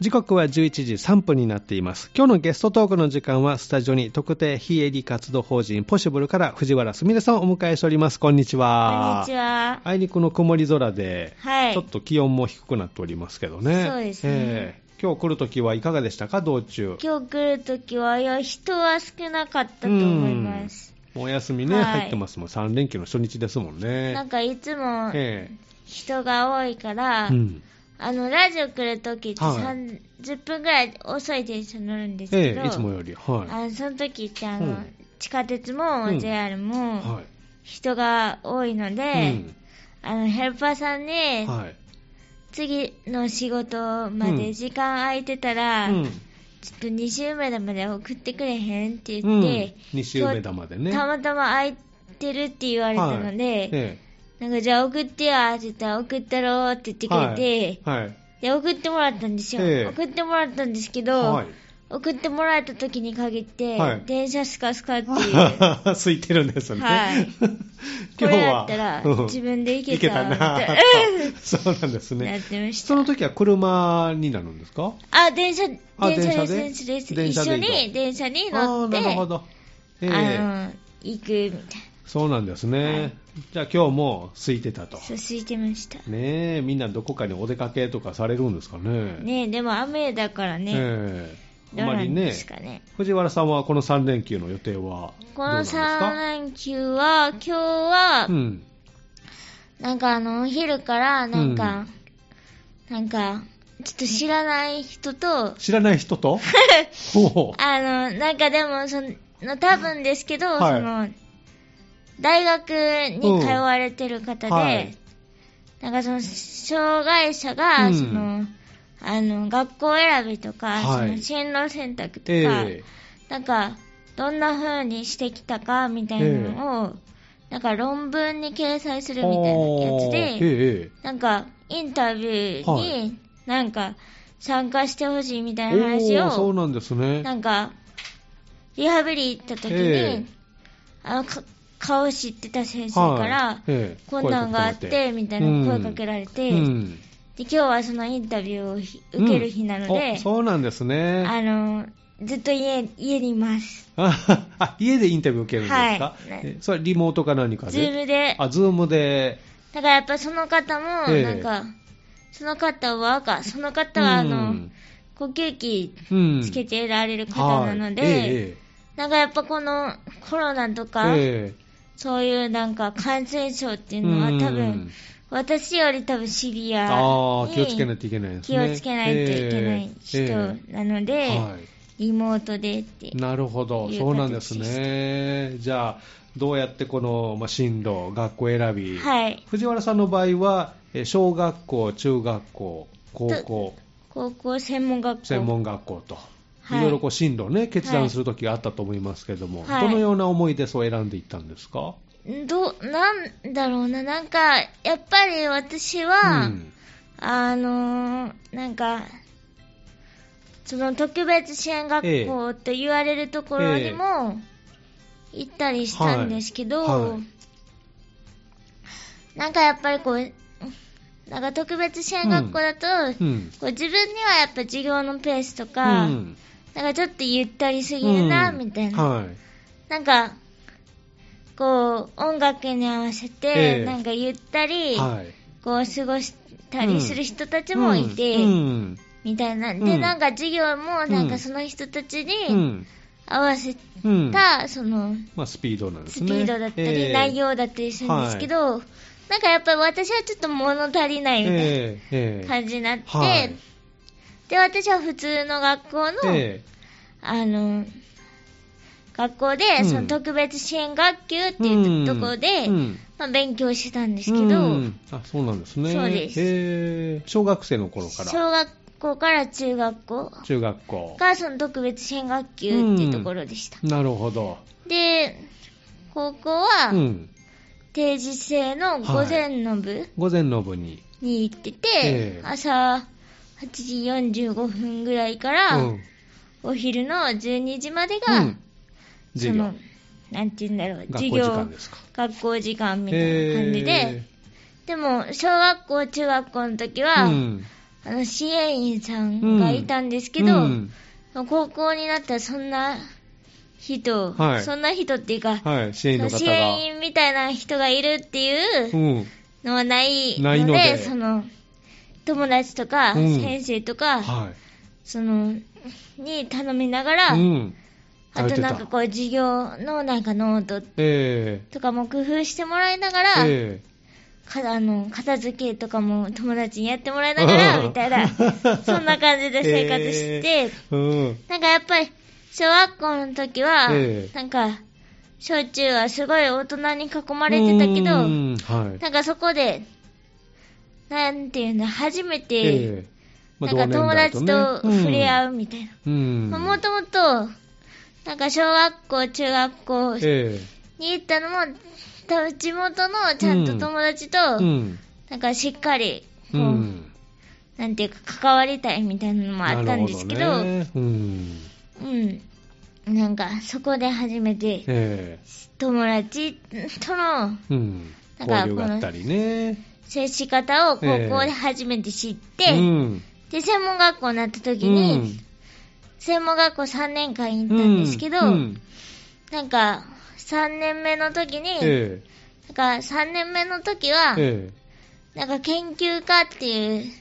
時刻は11時3分になっています。今日のゲストトークの時間は、スタジオに特定非営利活動法人ポシブルから藤原すみれさんをお迎えしております。こんにちは。こんにちは。あいにくの曇り空で、はいちょっと気温も低くなっておりますけどね。そうですねええ今日来るときはいかがでしたか、道中。今日来るときは、いや、人は少なかったと思います。うんお休みね、はい入ってますもん。3連休の初日ですもんね。なんかいつもえ人が多いから、えうん。あの、ラジオ来るときってはい30分ぐらい遅い電車乗るんですけど、ええいつもより。はあのその時ってあの、うん地下鉄もうん JR い。もはい。人が多いので、あのヘルパーさんに、うん。はい。次の仕事まで時間空いてたら、うん。ちょっと西梅田まで送ってくれへんってうん言って、西梅田までね。たまたま空いてるって言われたので、はいえなんかじゃあ送ってやって言ったら送ったろって言ってくれて、えはい。で送ってもらったんですよ、ええ。送ってもらったんですけど、はい。送ってもらえた時に限って、はい。電車スカスカっていう、空いてるんですね。はい。こ 今日れだは。ったらうん。自分で行け行けたたな。そうなんですな、ね。やっ。てました。その時は車になるんですか？あ電車あ電車です電車です。一緒に電車にああー、乗ってなるほど。ええ。あの行くみたいそうなんですね。はい。じゃあ今日も空いてたと。空いてました。ねえ、みんなどこかにお出かけとかされるんですかね。ねでも雨だからね、え。えあまりねね藤原さんはこの3連休の予定はどうこのなんですか？3連休は今日は、うん。なんかあのお昼からなんか、なんかちょっと知らない人と知らない人と？あのなんかでもその多分ですけど、はい。その大学に通われてる方で、うんはい。なんかその障害者が、うん。そのあの学校選びとか、はい。その進路選択とか、えなんかどんな風にしてきたかみたいなのを、なんか論文に掲載すえるみたいなやつで、えなんかインタビューはになんか参加してほしいみたいええな話おーそうを、なんですね。なんかリハビリ行った時に、ええ。あのか顔知ってた先生から、はい。ええ。こんなんがあってみたいな声かけられて、うん。で今日はそのインタビューをひ受ける日なのうん。そうなんですね。あのずっと家家にいます。ああ家でインタビュー受けるんですか、はい。えそれリモートか何かで？ズームで、あ、ズームで。だからやっぱその方も、ええ。なんか、その方はか、その方はあの、うん呼吸器うん。つけてられる方なので、はい。えなんかやっぱこのコロナとえか、えそういうなんか感染症っていうのはうん多分、私より多分シビアに気をつけないといけないです気ね。をつけないといけない人なので、リモートでってい。。なるほど、そうなんですね。じゃあ、どうやってこの、まあ、進路、学校選び、はい。藤原さんの場合は、え小学校、中学校、高校、高校専門学校。専門学校と、はい。いろいろこう進路をね、決断するときがあったと思いますけれども、はい。どのような思いでそう選んでいったんですか、ど、なんだろうな、なんか、やっぱり私は、うん。あのーなんか、その特別支援学校と言われるところにも行ったりしたんですけど、はい。はい。なんかやっぱりこう、なんか特別支援学校だと、うん。こう自分にはやっぱ授業のペースとか、うんなんかちょっとゆったりすぎるな、うん。みたいな。はい。なんか、こう、音楽に合わせて、ええ。なんかゆったり、はい。こう過ごしたりする人たちもいて、うん。うん。みたいな。で、うん。なんか授業も、なん。うんかその人たちうにん。合わせうん。た、その、まあ、スピードなんですスね。ピードだったり、ええ。内容だったりするんですけど、なんかやっぱり私はちょっと物足りないみたいええ。えな感じになって、はいで、私は普通の学校の、えあの、学校で、うんその特別支援学級っていうところで、うんまあ、勉強してたんですけど、うんあそうなんですね。そうですええ小学生の頃から小学校から中学校中学校。がその特別支援学級っていうところでした。なるほど。で、高校はうん。定時制の午前の部午前の部に。に行ってて、ええ朝8時45分ぐらいから、うん。お昼の12時までうが、ん授業。その、なんて言うんだろう、授業。学校時間みたいな感じで、えでも、小学校、中学校の時えは、うん。あの、支援員さんがいたんですけど、うん。高校になったらそんな人、はい。そんな人っていうか、はい、支援支が。援員みたいな人がいるっていううん。のはないので、ないので。その、友達とか、うん先生とか、はその、に頼みながら、い。うん。あとなんかこう、授業のなんかノートえとかも工夫してもらいながえら、えかあの片付けとかも友達にやってもらいながら、みたいな、そんな感じで生活して、えうん。なんかやっぱり、小学校の時は、ええなんか、小中はすごい大人に囲まれてたけど、うんはい。なんかそこで、なんていうんだ、初めて、なんか友達と触れ合うみたいな。うん。もともと、なんか小学校、中学校にえ行ったのも、多分地元のちゃんと友達と。なんかしっかり、こう、うん。なんていうか関わりたいみたいなのもあったんですけど、うん。うん。なんかそこで初めてえ友達との。なんか交流があったりね。接し方を高校で初めて知って、うん。で、専門学校になった時に、専門学校3年間行ったんですけど、うん。なんか3年目の時に、えなんか3年目の時えは、えなんか研究科っていう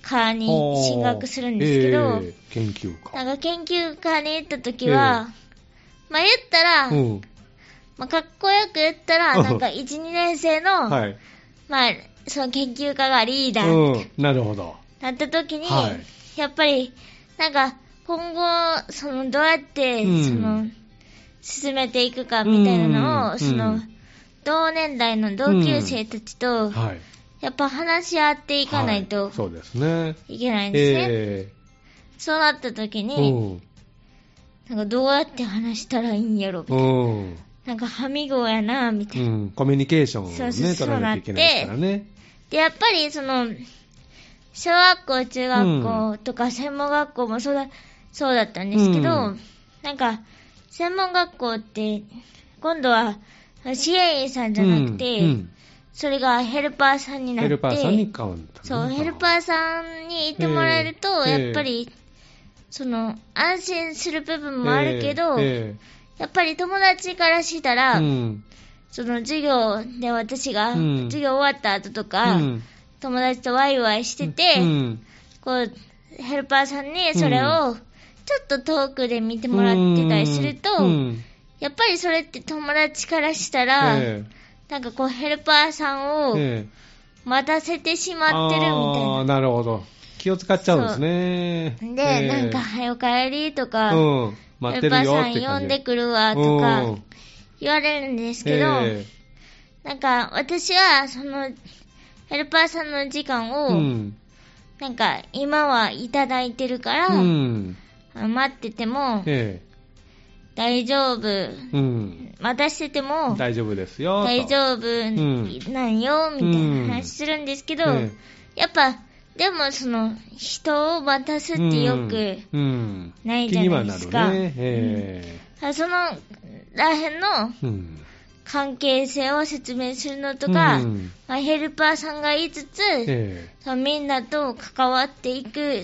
科えに進学するんですけど、ええ研究家。なんか研究科に行った時は、まあ言ったら、うん。まあかっこよく言ったら、うん。なんか1、2年生の、はい。まあ、その研究科がリーダーうん。なるほど。なった時に、はいやっぱり、なんか、今後、その、どうやって、うんその、進めていくかみたいなのを、うんその、うん同年代の同級生たちと、はい。やっぱ話し合っていかないはとそうですね。いけないんですね。えそうなった時えに、うん。なんかどうやって話したらいいんやろ、みたいな。うん。なんか、はみごやな、みたいうな。ん。コミュニケーションをね、そうそうそう取らなきゃいけないですからね。で、やっぱりその、小学校、中学校とか専門学校もそうだ、そうだったんですけど、うん。なんか、専門学校って、今度は支援員さんじゃなくて、うんうん。それがヘルパーさんになって、ヘルパーさんに変わったね、そう、ヘルパーさんにいてもらえると、ええ。やっぱり、その、安心する部分もあるけど、えやっぱり友達からしたえら、うんその授業で私が、うん。授業終わった後とか、うん。友達とワイワイしてて、うん。こう、ヘルパーさんにそれを、ちょっと遠くで見てもらってたりすると、うん。やっぱりそれって友達からしたら、えなんかこう、ヘルパーさんをええ。待たせてしまってるみたいあーな。なるほど。気を使っちゃうんですね。で、ええ。なんか、早帰りとか、ヘルパーさん呼んでくるわとうかん言われるんですけど、えなんか私はそのヘルパーさんの時間えを、うん。なんか今はいただいてるから、うん。待っててもえ大丈夫、えうん。待たせても大丈夫ですよ。と。大丈夫なんよ、みたいな話するんですけど、えやっぱ、でもその人を待たすってよく、ないじゃないですか。そのらへんの。関係性を説明するのとか、うんまあ、ヘルパーさんがいつつ、えそのみんなと関わっていく。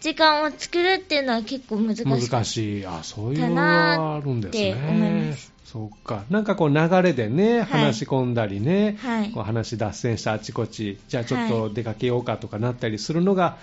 時間を作るっていうのは結構難しい。難しい。あ、そういうのかながあるんですね。って思いますそうか。なんかこう流れでね、はい話し込んだりね、はいこう話脱線したあちこち、じゃあちょっはと出かけようかとかなったりするのが、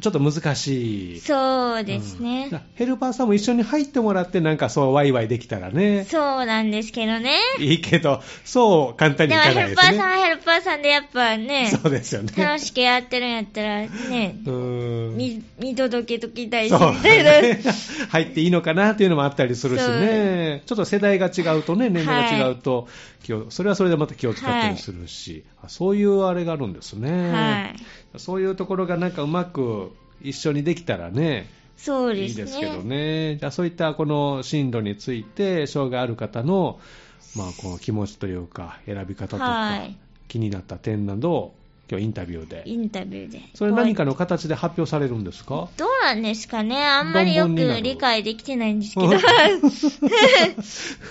ちょっと難しい。そうですね。うんヘルパーさんも一緒に入ってもらって、なんかそうワイワイできたらね、そうなんですけどね。いいけど、そう簡単にでもいかないですね。ヘルパーさんはヘルパーさんでやっぱね、そうですよね。楽しくやってるんやったらね、うーん見見届けときたいし、そうみたいな。ね 入っていいのかなっていうのもあったりするしね、ちょっと世代が違うとね、年齢が違うと、気をそれはそれでまた気を使ったりするし、あそういうあれがあるんですね、はい。そういうところがなんかうまく一緒にできたらね、そうですね。いいですけどね、じゃあそういったこの進路について、障害ある方の、まあ、この気持ちというか、選び方とか、はい気になった点などを、今日インタビューで。インタビューで。それ何かの形で発表されるんですか？どうなんですかねあんまりよく理解できてないんですけど。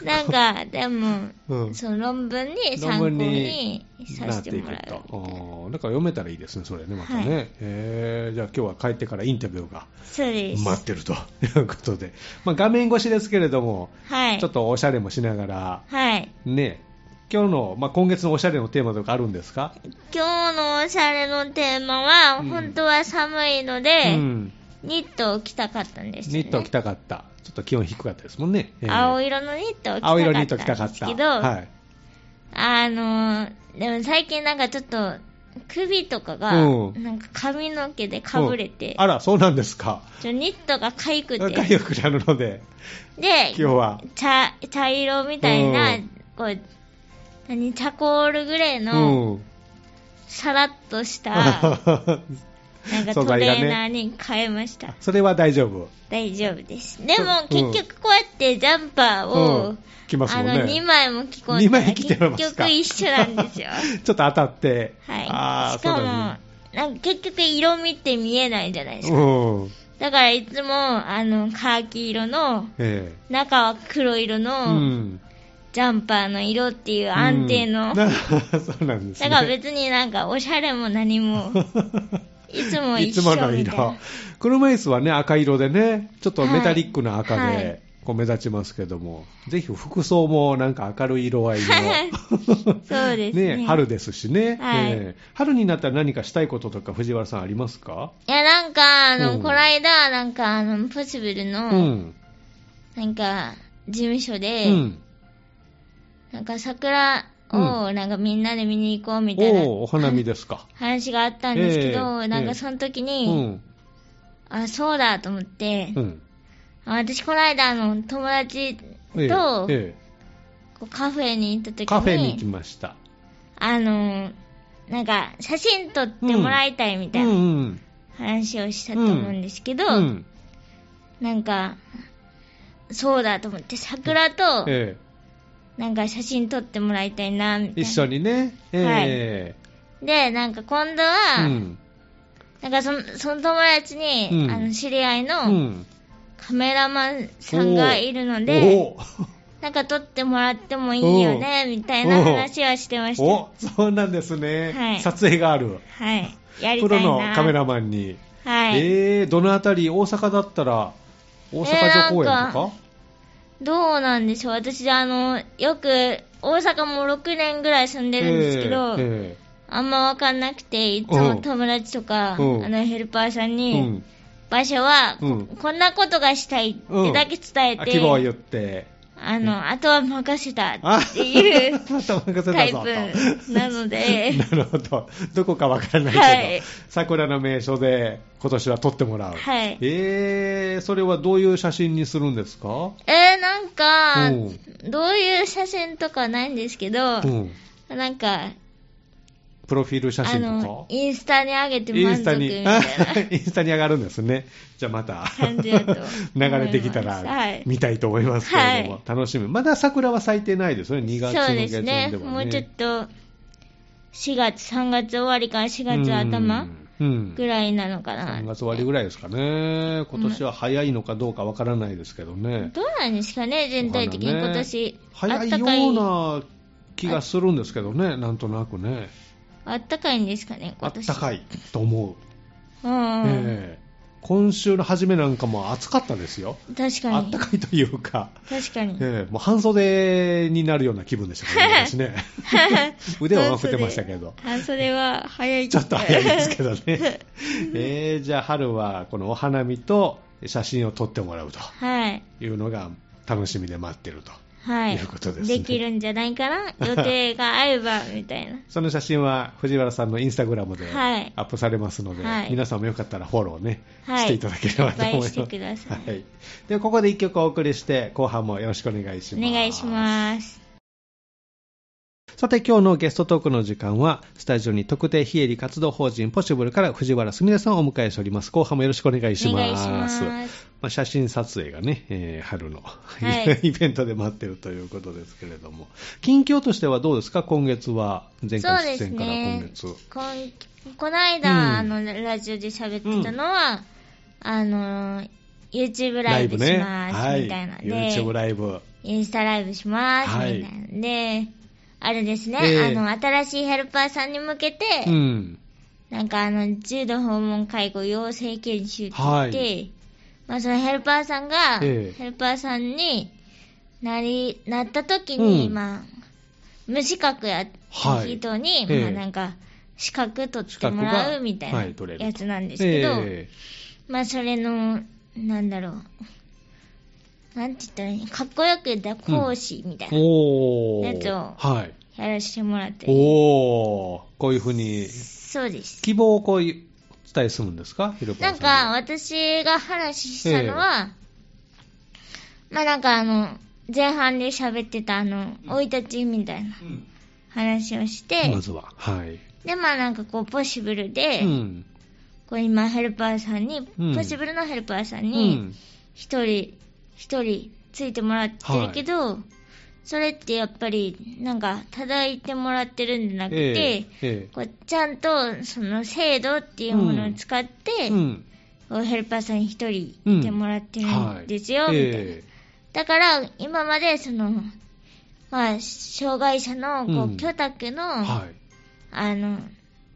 なんか、でも、うん、その論文に参考にさせてもらうう。だから読めたらいいですね、それね、またね。はい、えー、じゃあ今日は帰ってからインタビューが待ってると いうことで。まあ、画面越しですけれども、はい、ちょっとおしゃれもしながら、はい、ね、今日の、まあ、今月のおしゃれのテーマとかあるんですか？今日のおしゃれのテーマは、うん、本当は寒いので、うん、ニットを着たかったんです、ね、ニットを着たかった。ちょっと気温低かったですもんね。えー、青色のニットを着たかった青色ニット着たかった。けど、はい、あのでも最近なんかちょっと、首とかが、なんか髪の毛でかぶれて、あら、そうなんですか。ちょニットがかゆくて。かゆくなるので。で、今日は。茶、茶色みたいな、こう、何、チャコールグレーの、さらっとした、なんかトレーナーに変えました。それは大丈夫大丈夫です。でも、結局こうやってジャンパーを、着ますもんね。あの、2枚も着込んで、2枚着て結局一緒なんですよ。ちょっと当たって。はい。しかも、なんか結局色味って見えないじゃないですか。だからいつも、あの、カーキ色の、中は黒色の、ジャンパーの色っていう安定の、うん、そうなんです、ね、だから別になんかおしゃれも何も。いつも一緒いつもの色。車椅子はね赤色でねちょっとメタリックな赤で、はい。こう目立ちますけども、ぜひ服装もなんか明るい色合いの。そうですね。ね、春ですしね、はい、えー、春になったら何かしたいこととか藤原さんありますか？いやなんかあの、うん、この間なんかあのポシブルの、うん、なんか事務所で、うんなんか桜をなんかみんなで見に行こうみたいな、おお花見ですか。話があったんですけど、えー、なんかその時に、うん、あ、そうだと思って、うん、私この間の友達と、えーえー、カフェに行った時に、カフェに行きました。あの、なんか写真撮ってもらいたいみたいな話をしたと思うんですけど、うん、なんか、そうだと思って、桜と、えーなんか写真撮ってもらいたいな、みたいな。一緒にね。えー、はい。で、なんか今度は、うん、なんかそのその友達に、うん、あの知り合いのカメラマンさんがいるので、なんか撮ってもらってもいいよね、みたいな話はしてました。おそうなんですね。はい。撮影がある。はい。やりたいな。プロのカメラマンに。はい。えー、どのあたり、大阪だったら、大阪城公園とか、えーどうなんでしょう。私、あの、よく、大阪も6年ぐらい住んでるんですけど、えーえー、あんまわかんなくて、いつも友達とか、あの、ヘルパーさんに、うん、場所は、うん、こんなことがしたいってだけ伝えて、希望を言って、あの、あとは任せたっていうタイプなので。なるほど。どこかわからないけど、はい、桜の名所で今年は撮ってもらう。はい。えー、それはどういう写真にするんですか？えー、なんか、どういう写真とかないんですけど、うん、なんか、プロフィール写真とか？インスタに上げて満足みたいな。インスタに 上がるんですね。じゃあまた 流れてきたら見たいと思いますけれども、はい、楽しみ。まだ桜は咲いてないですよね、2月の下旬ではね。そうですね。もうちょっと、4月、3月終わりから4月頭ぐらいなのかな。3月終わりぐらいですかね。今年は早いのかどうかわからないですけどね。どうなんですかね、全体的に今年。ね、早いような気がするんですけどね、なんとなくね。あったかいんですかね、あったかいと思う。うん、えー今週の初めなんかも暑かったですよ。確かに。あったかいというか。確かに。えー、もう半袖になるような気分でしたけどね、私ね。腕は振ってましたけど。半袖は早いちょっと早いですけどね。えー、じゃあ春はこのお花見と写真を撮ってもらうと。はい。いうのが楽しみで待ってると。はい。いうことです、ね、できるんじゃないかな？予定が合えば、みたいな。その写真は藤原さんのインスタグラムでアップされますので、はい、皆さんもよかったらフォローね、はい、していただければと思います。してください。はい。では、ここで一曲お送りして、後半もよろしくお願いします。お願いします。さて今日のゲストトークの時間はスタジオに特定非営利活動法人ポシブルから藤原すみれさんをお迎えしております。後半もよろしくお願いします。まあ、写真撮影がね、えー、春の、はい、イベントで待ってるということですけれども。近況としてはどうですか？今月は前回出演から今月、ね、この間、うん、あのラジオで喋ってたのは、うん、あの YouTube ライブします、みたいなで、はい、YouTube ライブ。インスタライブします、みたいなんで、あれですね、えー、あの、新しいヘルパーさんに向けて、うん、なんかあの、重度訪問介護養成研修って言って、はい、まあそのヘルパーさんが、ヘルパーさんになり、なった時に、うん、まあ、無資格や人に、はい、まあなんか、資格取ってもらうみたいなやつなんですけど、えー、まあそれの、なんだろう、なんて言ったらいいかっこよく言った講師みたいな。やつをやらせてもらって、うん、おこういうふうに。そうです。希望をこう伝えするんですか？なんか私が話したのは、えー、まあなんかあの前半で喋ってたあの生い立ちみたいな話をして、まずは。はい。でまあなんかこうポシブルで、うん、こう今ヘルパーさんに、うん、ポシブルのヘルパーさんに一人一人ついてもらってるけど、はい、それってやっぱりなんか叩いてもらってるんじゃなくて、えーえー、こうちゃんとその制度っていうものを使って、うんうん、ヘルパーさんに一人いてもらってるんですよ、うんはい、みたいな、えー、だから今までそのまあ障害者のこう居宅の、はい、あの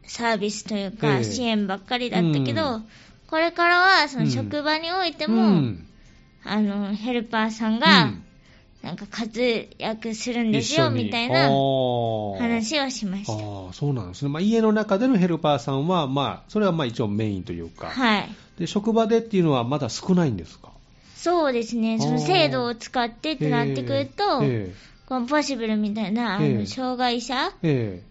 サービスというか支援ばっかりだったけど、これからはその職場においても、あの、ヘルパーさんが、なんか活躍するんですよ、みたいな話をしました。ああ、そうなんですね。まあ、家の中でのヘルパーさんは、まあ、それはまあ一応メインというか。はい。で、職場でっていうのはまだ少ないんですか？そうですね。その制度を使ってってなってくると、えー、このポシブルみたいな、あの、障害者、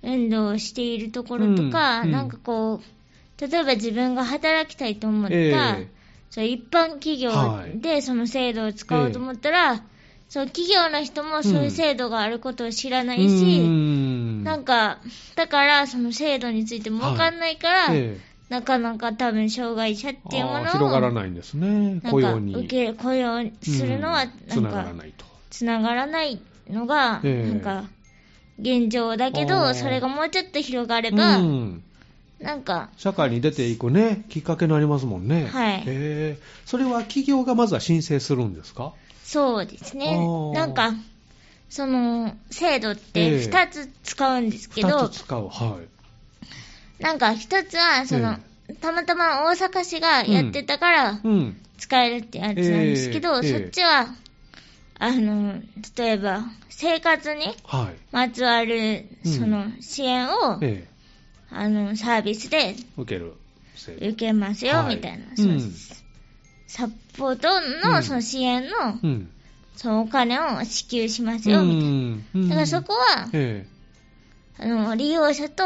運動をしているところとか、うん、なんかこう、例えば自分が働きたいと思った、えーそう一般企業でその制度を使おうと思ったら、はい、そう企業の人もそういう制度があることを知らないし、うん、なんか、だからその制度についても分かんないから、はいえ。なかなか多分障害者っていうものを広がらないんですね、雇用に。受け雇用するのは、つながらないと。つながらないのが、なんか、現状だけど、それがもうちょっと広がれば、うんなんか。社会に出ていくね、きっかけになりますもんね。はい。えそれは企業がまずは申請するんですか？そうですね。なんか、その、制度って2つ使うんですけど、えー、2つ使う、はい。なんか1つは、その、えー、たまたま大阪市がやってたから、使えるってやつなんですけど、うんうんえー、そっちは、あの、例えば、生活にまつわる、その、支援を、えーあの、サービスで受ける。受けますよ、みたいな。そううん、サポートの、その支援の、うん、そのお金を支給しますよ、みたいな。だからそこは、ええ、あの、利用者と、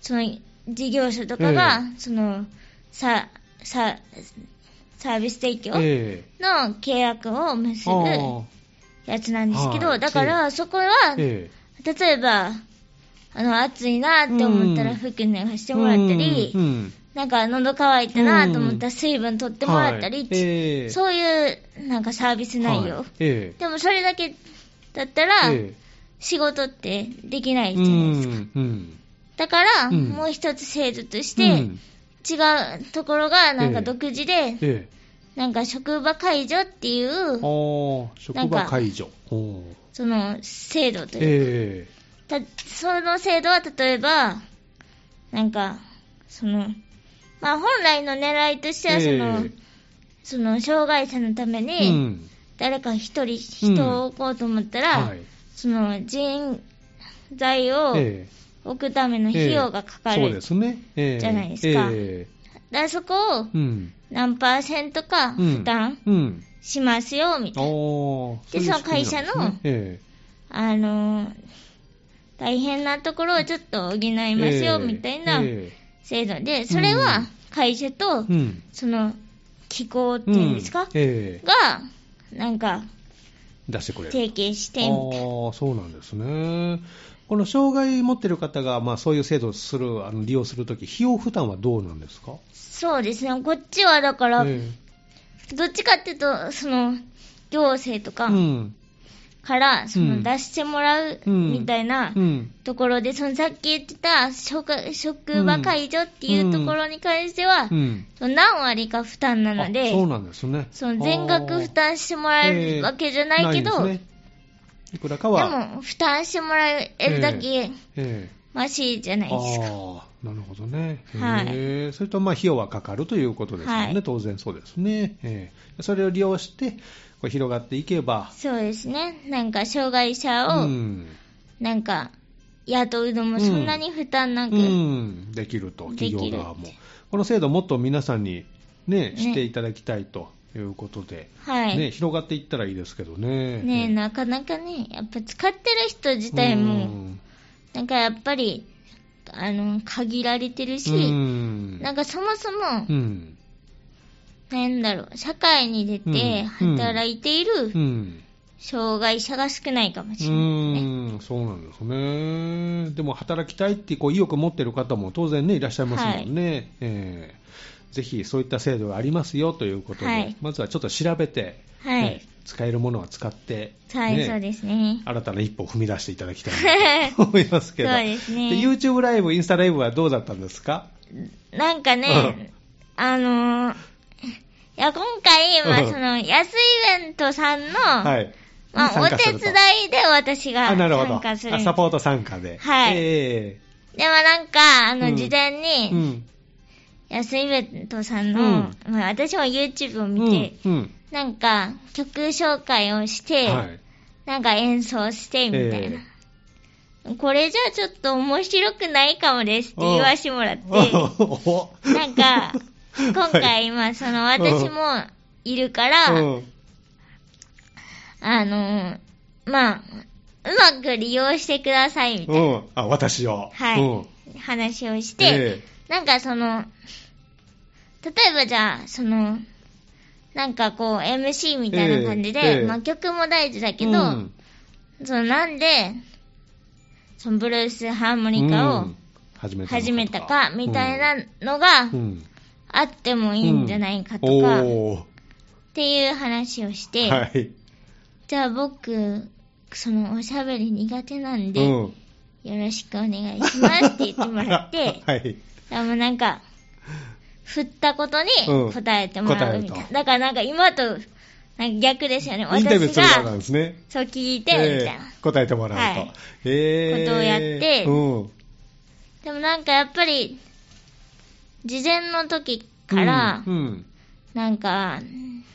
その、事業者とかが、え、その、さ、さ、サービス提供の契約を結ぶやつなんですけど、だからそこは、例えば、あの、暑いなって思ったら服脱がしてもらったり、うん、なんか喉乾いたなと思ったら水分取ってもらったり、はい。えー、そういうなんかサービス内容、はい。えー、でもそれだけだったら、仕事ってできないじゃないですか。うん、だから、もう一つ制度として、違うところがなんか独自で、なんか職場解除っていう、職場解除。その制度というか、たその制度は例えば、なんか、その、まあ本来の狙いとしてはその、えー、その障害者のために、誰か一人、人を置こうと思ったら、うん。はい、その人材を置くための費用がかかる、えー、そうですね、じゃないですか。えー、だそこを何パーセントか負担しますよ、みたいな。で、その会社の、あの、大変なところをちょっと補いますよ、みたいな制度。で、それは会社と、その、機構っていうんですか、が、なんか、出してくれる。提携して。みたいな。ああ、そうなんですね。この障害持ってる方が、まあ、そういう制度をするあの利用するとき、費用負担はどうなんですか？そうですね、こっちはだから、えー、どっちかっていうと、その行政とか、うんからその出してもらうみたいなところで、そのさっき言ってた職職場介助っていうところに関しては、何割か負担なので、そうなんですね。その全額負担してもらえるわけじゃないけど、いくらかは。でも、負担してもらえるだけ、マシじゃないですか。なるほどね。はい。それと、まあ、費用はかかるということですよね、はい、当然そうですね。えー、それを利用して、こう広がっていけば。そうですね。なんか、障害者を、なんか、雇うのもそんなに負担なく、うん、うん、できると、企業側も。この制度もっと皆さんにね、していただきたいということで、はい。ね、広がっていったらいいですけどね。ねなかなかね、やっぱ使ってる人自体も、なんかやっぱり、あの、限られてるし、なんかそもそも、うんなんだろう、社会に出て働いている障害者が少ないかもしれない、ね、うん、そうなんですね。でも働きたいってこう意欲持ってる方も当然ね、いらっしゃいますもんね。はい、えー、ぜひそういった制度がありますよということで、はい、まずはちょっと調べて、はい、使えるものは使って、はい、そうですね。新たな一歩を踏み出していただきたいと 思いますけど。そうですね。YouTube ライブ、インスタライブはどうだったんですか？なんかね、あのー、いや、今回、まあ、その、安イベントさんの、はい。まあ、お手伝いで私が参加する。サポート参加で。はい。えー、でもなんか、あの、事前に、うん、安イベントさんの、うん、まあ、私も YouTube を見て、うん、なんか、曲紹介をして、はい、なんか演奏して、みたいな。えーこれじゃちょっと面白くないかもですって言わしてもらって、なんか、今回、まあ、その、私もいるから、あの、まあ、うまく利用してください、みたいな。うん。あ、私を。はい。話をして、えー、なんかその、例えばじゃあ、その、なんかこう、MC みたいな感じで、えーえー、まあ曲も大事だけど、うん、そのなんで、そのブルースハーモニカを始めたか、みたいなのが、うんあってもいいんじゃないかとか、っていう話をして、はい、じゃあ僕、そのおしゃべり苦手なんで、よろしくお願いしますって言ってもらって、はい、でもなんか、振ったことに答えてもらうみたいな。だからなんか今と、逆ですよね。私が、ね、そう聞いて、みたいな、えー、答えてもらうと。はい、えー、ことをやって、うん、でもなんかやっぱり、事前の時から、うん、うん、なんか、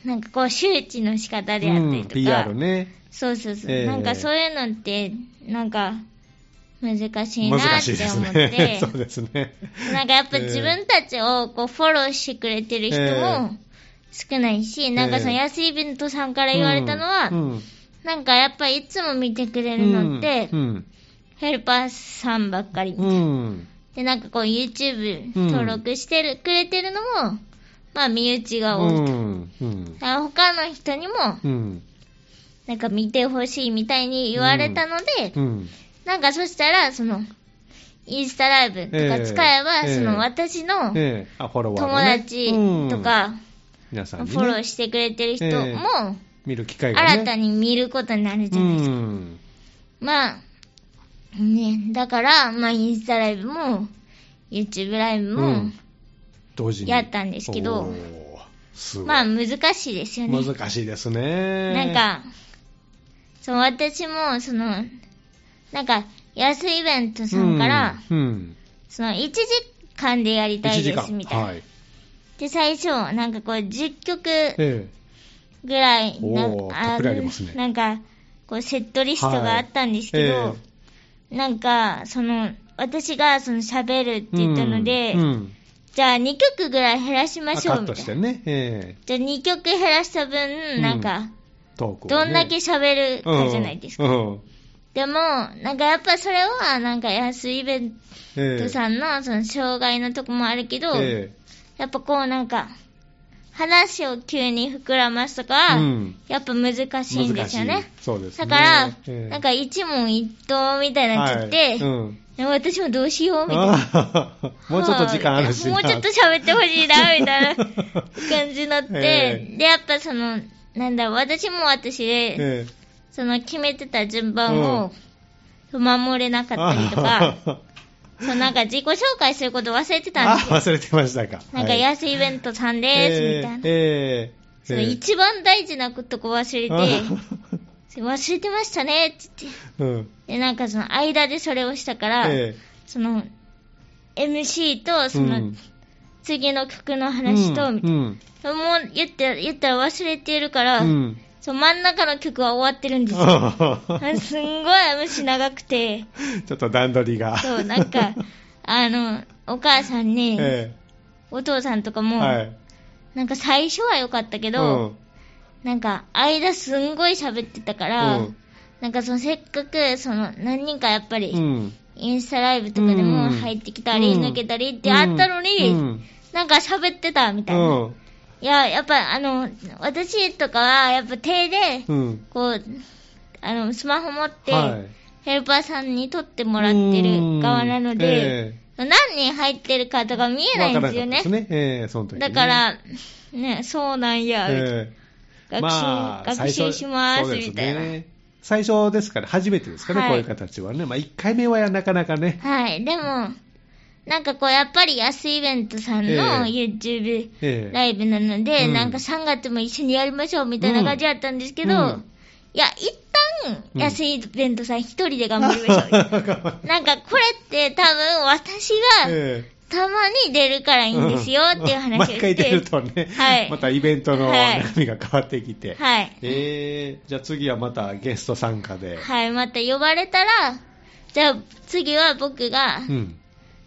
なんかこう周知の仕方であったりとか、うん、PR ね。そうそうそう、えー、なんかそういうのって、なんか、難しいなって思って、ね、そうですね。なんかやっぱ自分たちをこうフォローしてくれてる人も少ないし、えー、なんかその安いイベントさんから言われたのは、うん、なんかやっぱいつも見てくれるのって、うん、ヘルパーさんばっかりみたいな。うんで、なんかこう YouTube 登録してる、うん、くれてるのも、まあ身内が多い。と。うん。うん、他の人にも、なんか見てほしいみたいに言われたので、なんかそしたら、その、インスタライブとか使えば、えー、その私の友達とか、皆さん、フォローしてくれてる人も、新たに見ることになるじゃないですか。まあ、ね、だから、まあ、インスタライブも、YouTube ライブも、同時に。やったんですけど、まあ、難しいですよね。難しいですね。なんか、そう、私も、その、なんか、安いイベントさんから、うんうん、その、1時間でやりたいです、みたいな。はい、で、最初、なんかこう、10曲ぐらい、ええ、なあね、なんか、こう、セットリストがあったんですけど、はいえなんか、その、私がその喋るって言ったので、うんうん、じゃあ2曲ぐらい減らしましょうみたいな。ね。えー、じゃあ2曲減らした分、なんか、どんだけ喋るかじゃないですか。でも、なんかやっぱそれは、なんか安いイベントさんのその障害のとこもあるけど、えー、やっぱこうなんか、話を急に膨らますとか、うん、やっぱ難しいんですよね。そうです、ね、だから、えー、なんか一問一答みたいになっちゃって、はい。うん。私もどうしようみたいな。もうちょっと時間あるし。もうちょっと喋ってほしいな、みたいな 感じになって、えー、で、やっぱその、なんだ、私も私で、えー、その決めてた順番を、守れなかったりとか、そうなんか自己紹介すること忘れてたんですよ。忘れてましたか。なんか安イベントさんです、みたいな。えー、その一番大事なことこ忘れて、忘れてましたねって言って、うん、でなんかその間でそれをしたから、えー、その MC とその、次の曲の話と、みたいな、もう言って言ったら忘れてるから、そう真ん中の曲は終わってるんですよ。すんごい虫長くて。ちょっと段取りが。そう、なんか、あの、お母さんに、ええ、お父さんとかも、はい、なんか最初は良かったけど、うん。なんか、間すんごい喋ってたから、うん、なんかそのせっかく、その何人かやっぱり、うん、インスタライブとかでも入ってきたり、抜けたりってあったのに、なんか喋ってたみたいな。いや、やっぱあの、私とかは、やっぱ手で、こう、あの、スマホ持って、ヘルパーさんに撮ってもらってる側なので、何人入ってるかとか見えないんですよね。ねえーね、だから、ね、そうなんや、みたいな。学習、まあ、学習します、みたいな。最初ですから、初めてですかね、はい、こういう形はね。まあ、1回目はなかなかね。はい、でも、なんかこう、やっぱり安イベントさんの YouTube ライブなので、なんか3月も一緒にやりましょうみたいな感じだったんですけど、うん、いや、一旦、安いイベントさん一人で 頑張りましょう。なんかこれって多分私が、えーたまに出るからいいんですよっていう話をして、毎回出るとね、はい、またイベントの中身が変わってきて、はい、えー、じゃあ次はまたゲスト参加で。はい、また呼ばれたら、じゃあ次は僕が、うん、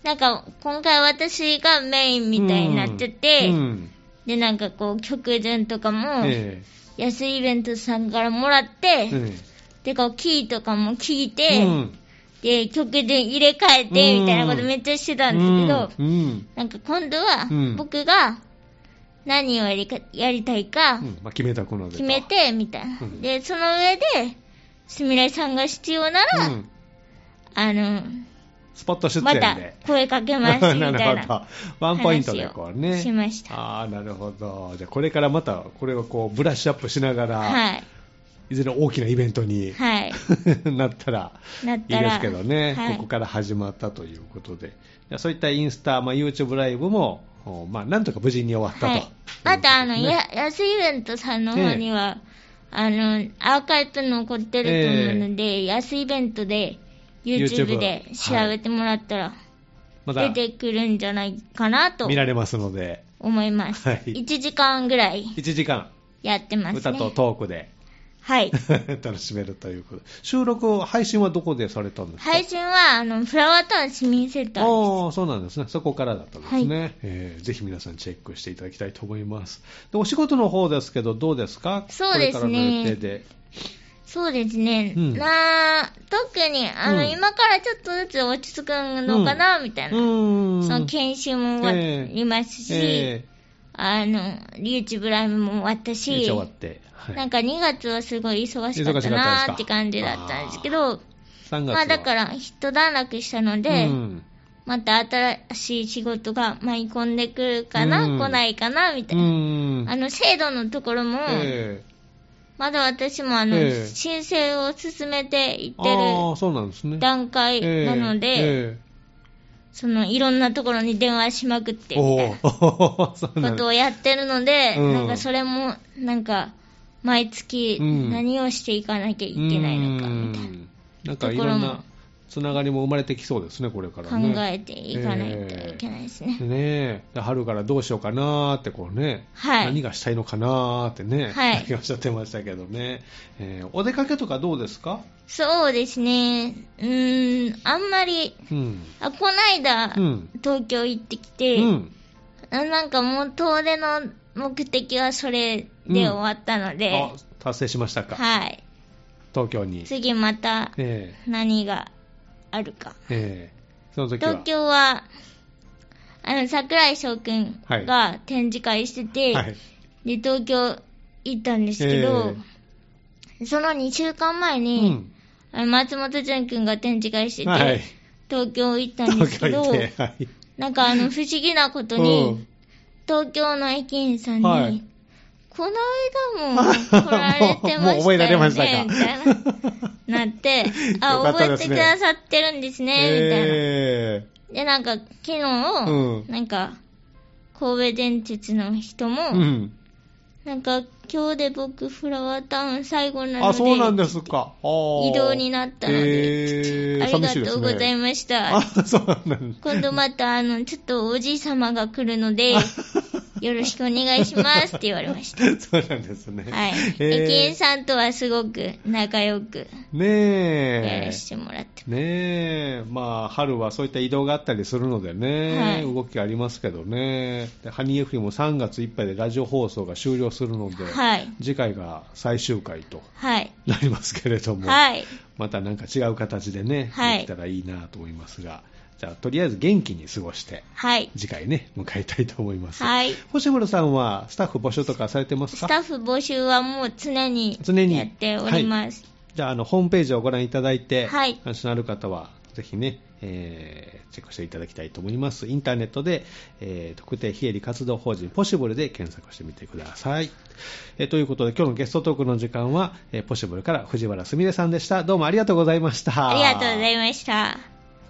なんか今回私がメインみたいになってて、うん。うん、で、なんかこう曲順とかも、えー、安いイベントさんからもらって、で、こうキーとかも聞いて、で、曲で入れ替えて、みたいなことめっちゃしてたんですけど、うん。うん、なんか今度は、僕が何をやりかやりたいか、うん。まあ、決めたこの決めて、みたいな。で、その上で、すみれさんが必要なら、あの、スポット出演で。また声かけます、みたい るほど。ワンポイントでこうね。しました。ああ、なるほど。じゃあこれからまた、これをこう、ブラッシュアップしながら、はい。いずれ大きなイベントに、はい、なったらいいですけどね、はい、ここから始まったということで、そういったインスタ、まあ、YouTube ライブも、まあ、なんとか無事に終わったと、はい、またあの、や安イベントさんの方には、あのアーカイブ残ってると思うので、えー、安イベントで YouTube で調べてもらったら、出てくるんじゃないかなと、見られますので。思います、はい、1時間ぐらい1時間。やってます、ね、歌とトークで。はい。楽しめるということ。収録、配信はどこでされたんですか？配信は、あの、フラワータウン市民センターです。ああ、そうなんですね。そこからだったんですね、はい、えー、ぜひ皆さんチェックしていただきたいと思います。で、お仕事の方ですけど、どうですか？そうですね。そうですね。うん、な特に、あの、うん、今からちょっとずつ落ち着くのかな、うん、みたいな。その研修も終わりますし、えーえ。ーあの、YouTube ライブも終わったし、終わって、はい、なんか2月はすごい忙しかったなって感じだったんですけど、まあだから一段落したので、うん、また新しい仕事が舞い込んでくるかな、うん、来ないかな、みたいな。うん、あの、制度のところも、えーまだ私もあの、えー、申請を進めていってる段階なので、えそのいろんなところに電話しまくってみたいなことをやってるので、うん、なんかそれもなんか毎月何をしていかなきゃいけないのかみたいな。なんかいろんなつながりも生まれてきそうですね、これからね。考えていかないといけないですね。えー、ね春からどうしようかなーって、こうね、はい、何がしたいのかなーってね、はい、おっしゃってましたけどね、えー、お出かけとかどうですか？そうですね、うーん、あんまり、うん、あこないだ、うん、東京行ってきて、うん、なんかもう遠出の目的はそれで終わったので、達成しましたか。はい。東京に。次また、何があるか。えー、その時は。東京は、あの、桜井翔くんが展示会してて、はい。はい、で、東京行ったんですけど、えー、その2週間前に、うん、松本潤君が展示会してて、はい、東京行ったんですけど、はい、なんかあの、不思議なことに、うん、東京の駅員さんに、はい、この間も 来られてましたよね、みたいな、なって、あ、覚えてくださってるんですね、みたいな。えー、で、なんか、昨日、うん、なんか、神戸電鉄の人も、うん、なんか、今日で僕、フラワータウン最後なので、あ、そうなんですか。移動になったので、えー、ありがとうございました。ね、あ、そうなん今度また、あの、ちょっとおじい様が来るので、よろしくお願いしますって言われました。そうなんですね。はい。駅員さんとはすごく仲良く、ねえ。やらせてもらってねえ。まあ、春はそういった移動があったりするのでね、はい、動きありますけどね。ハニー F も3月いっぱいでラジオ放送が終了するので、はい、次回が最終回となりますけれども、はい、またなんか違う形でね、できたらいいなと思いますが、じゃあ、とりあえず元気に過ごして、はい。次回ね、迎えたいと思います。はい。星村さんは、スタッフ募集とかされてますか？スタッフ募集はもう常に、常にやっております。はい、じゃあ、あの、ホームページをご覧いただいて、はい。関心のある方は、ぜひね、えー、チェックしていただきたいと思います。インターネットで、えー、特定非営利活動法人ポシブルで検索してみてください。えー、ということで、今日のゲストトークの時間は、えー、ポシブルから藤原すみれさんでした。どうもありがとうございました。ありがとうございました。